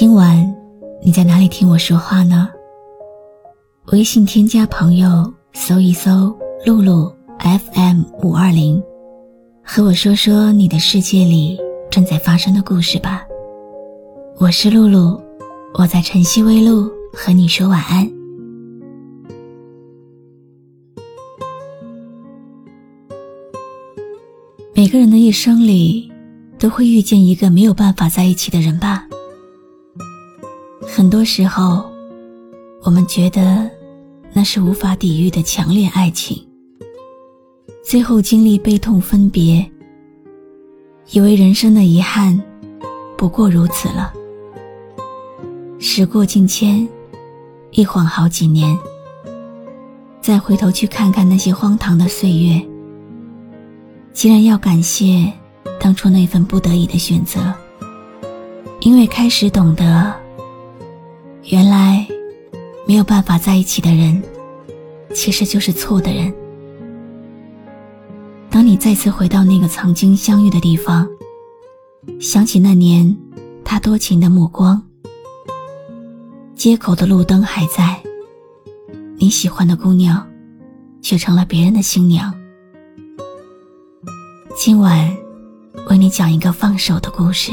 今晚你在哪里听我说话呢？微信添加朋友，搜一搜“露露 FM 五二零”，和我说说你的世界里正在发生的故事吧。我是露露，我在晨曦微露和你说晚安。每个人的一生里，都会遇见一个没有办法在一起的人吧。很多时候，我们觉得那是无法抵御的强烈爱情，最后经历悲痛分别，以为人生的遗憾不过如此了。时过境迁，一晃好几年，再回头去看看那些荒唐的岁月，既然要感谢当初那份不得已的选择，因为开始懂得。原来，没有办法在一起的人，其实就是错的人。当你再次回到那个曾经相遇的地方，想起那年他多情的目光，街口的路灯还在，你喜欢的姑娘，却成了别人的新娘。今晚，为你讲一个放手的故事。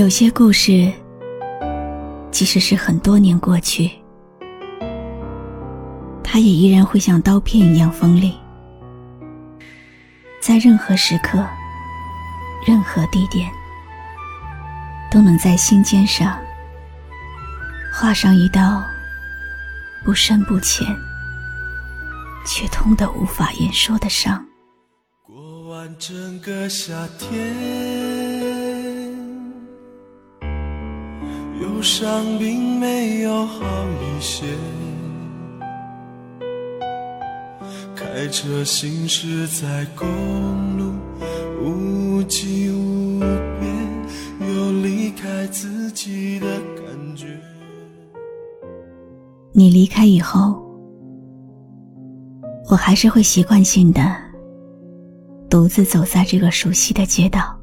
有些故事，即使是很多年过去，它也依然会像刀片一样锋利，在任何时刻、任何地点，都能在心尖上画上一道不深不浅却痛得无法言说的伤。过完整个夏天。忧伤并没有好一些，开车行驶在公路，无际无边，有离开自己的感觉。你离开以后，我还是会习惯性的独自走在这个熟悉的街道。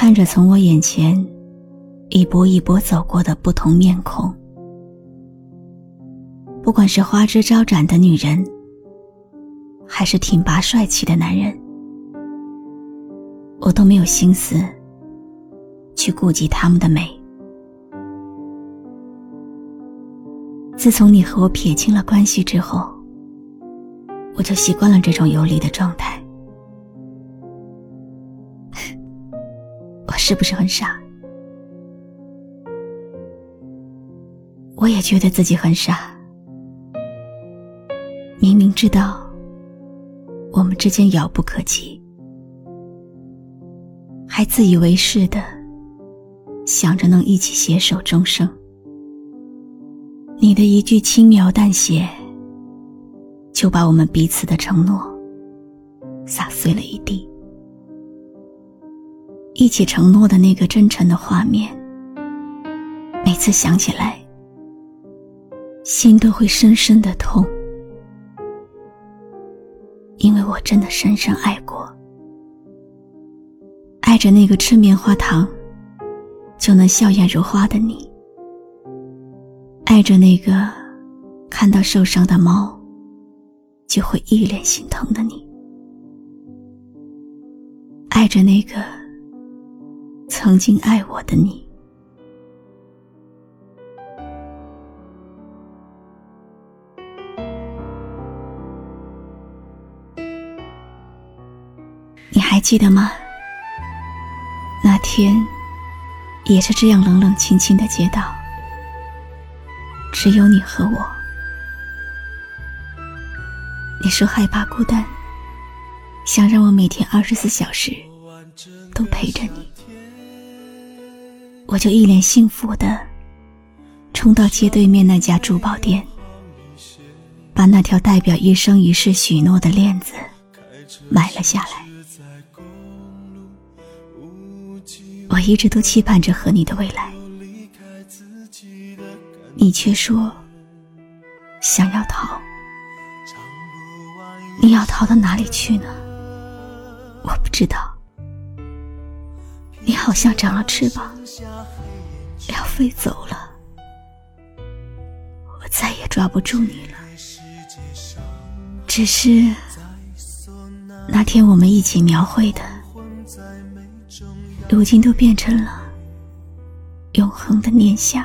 看着从我眼前一波一波走过的不同面孔，不管是花枝招展的女人，还是挺拔帅气的男人，我都没有心思去顾及他们的美。自从你和我撇清了关系之后，我就习惯了这种游离的状态。是不是很傻？我也觉得自己很傻。明明知道我们之间遥不可及，还自以为是的想着能一起携手终生。你的一句轻描淡写，就把我们彼此的承诺撒碎了一地。一起承诺的那个真诚的画面，每次想起来，心都会深深的痛，因为我真的深深爱过，爱着那个吃棉花糖就能笑颜如花的你，爱着那个看到受伤的猫就会一脸心疼的你，爱着那个。曾经爱我的你，你还记得吗？那天也是这样冷冷清清的街道，只有你和我。你说害怕孤单，想让我每天二十四小时都陪着你，我就一脸幸福的冲到街对面那家珠宝店，把那条代表一生一世许诺的链子买了下来。我一直都期盼着和你的未来，你却说想要逃。你要逃到哪里去呢？我不知道。好像长了翅膀，要飞走了。我再也抓不住你了。只是那天我们一起描绘的，如今都变成了永恒的念想。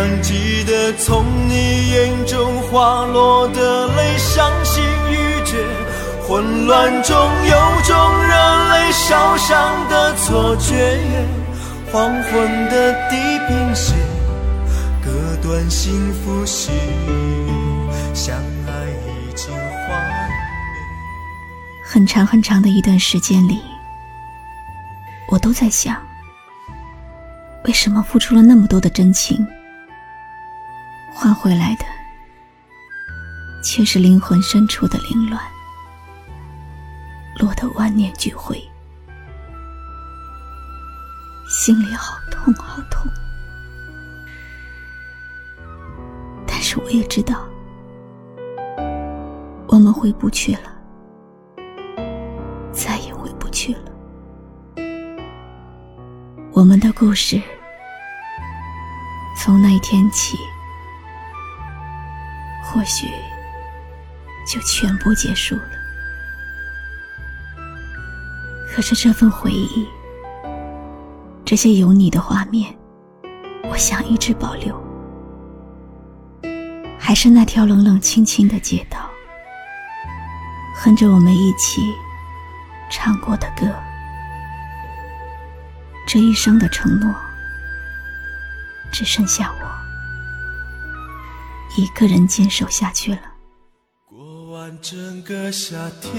依然记得从你眼中滑落的泪。伤心欲绝，混乱中有种热泪烧伤的错觉。黄昏的地平线，割断幸福喜悦，相爱已经幻灭。很长很长的一段时间里，我都在想，为什么付出了那么多的真情，换回来的？却是灵魂深处的凌乱，落得万念俱灰，心里好痛好痛。但是我也知道，我们回不去了，再也回不去了。我们的故事，从那天起，或许。就全部结束了。可是这份回忆，这些有你的画面，我想一直保留。还是那条冷冷清清的街道，哼着我们一起唱过的歌。这一生的承诺，只剩下我一个人坚守下去了。过完整个夏天，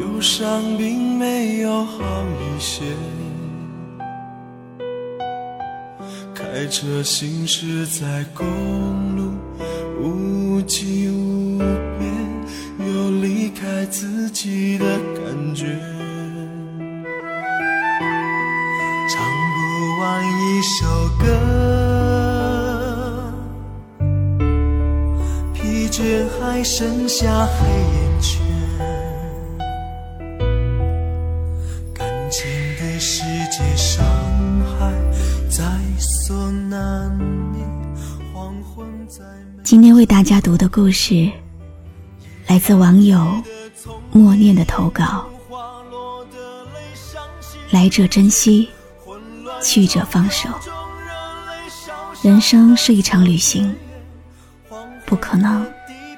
忧伤并没有好一些。开车行驶在公路，无际无边，有离开自己的感觉。首歌。还剩下黑眼圈，感情的世界伤害在所难免。黄昏在今天为大家读的故事，来自网友默念的投稿。来者珍惜，去者放手。人生是一场旅行，不可能。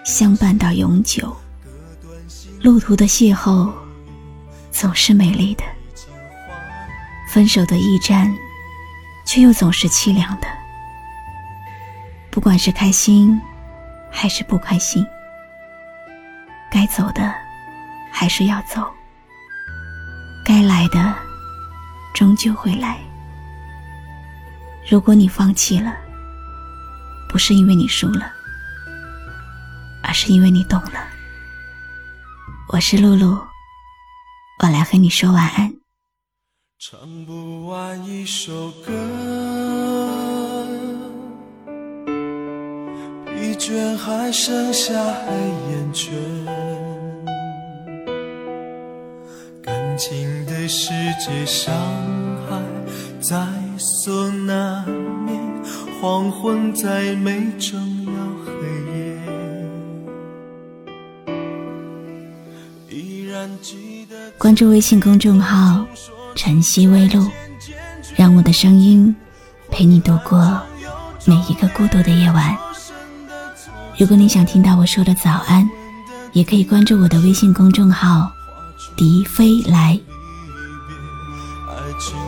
相伴到永久，路途的邂逅总是美丽的，分手的驿站却又总是凄凉的。不管是开心还是不开心，该走的还是要走，该来的终究会来。如果你放弃了，不是因为你输了。而是因为你懂了。我是露露，我来和你说晚安。唱不完一首歌，疲倦还剩下黑眼圈，感情的世界伤害在所难免，黄昏再美，正要黑夜。关注微信公众号“晨曦微露”，让我的声音陪你度过每一个孤独的夜晚。如果你想听到我说的早安，也可以关注我的微信公众号“笛飞来”。依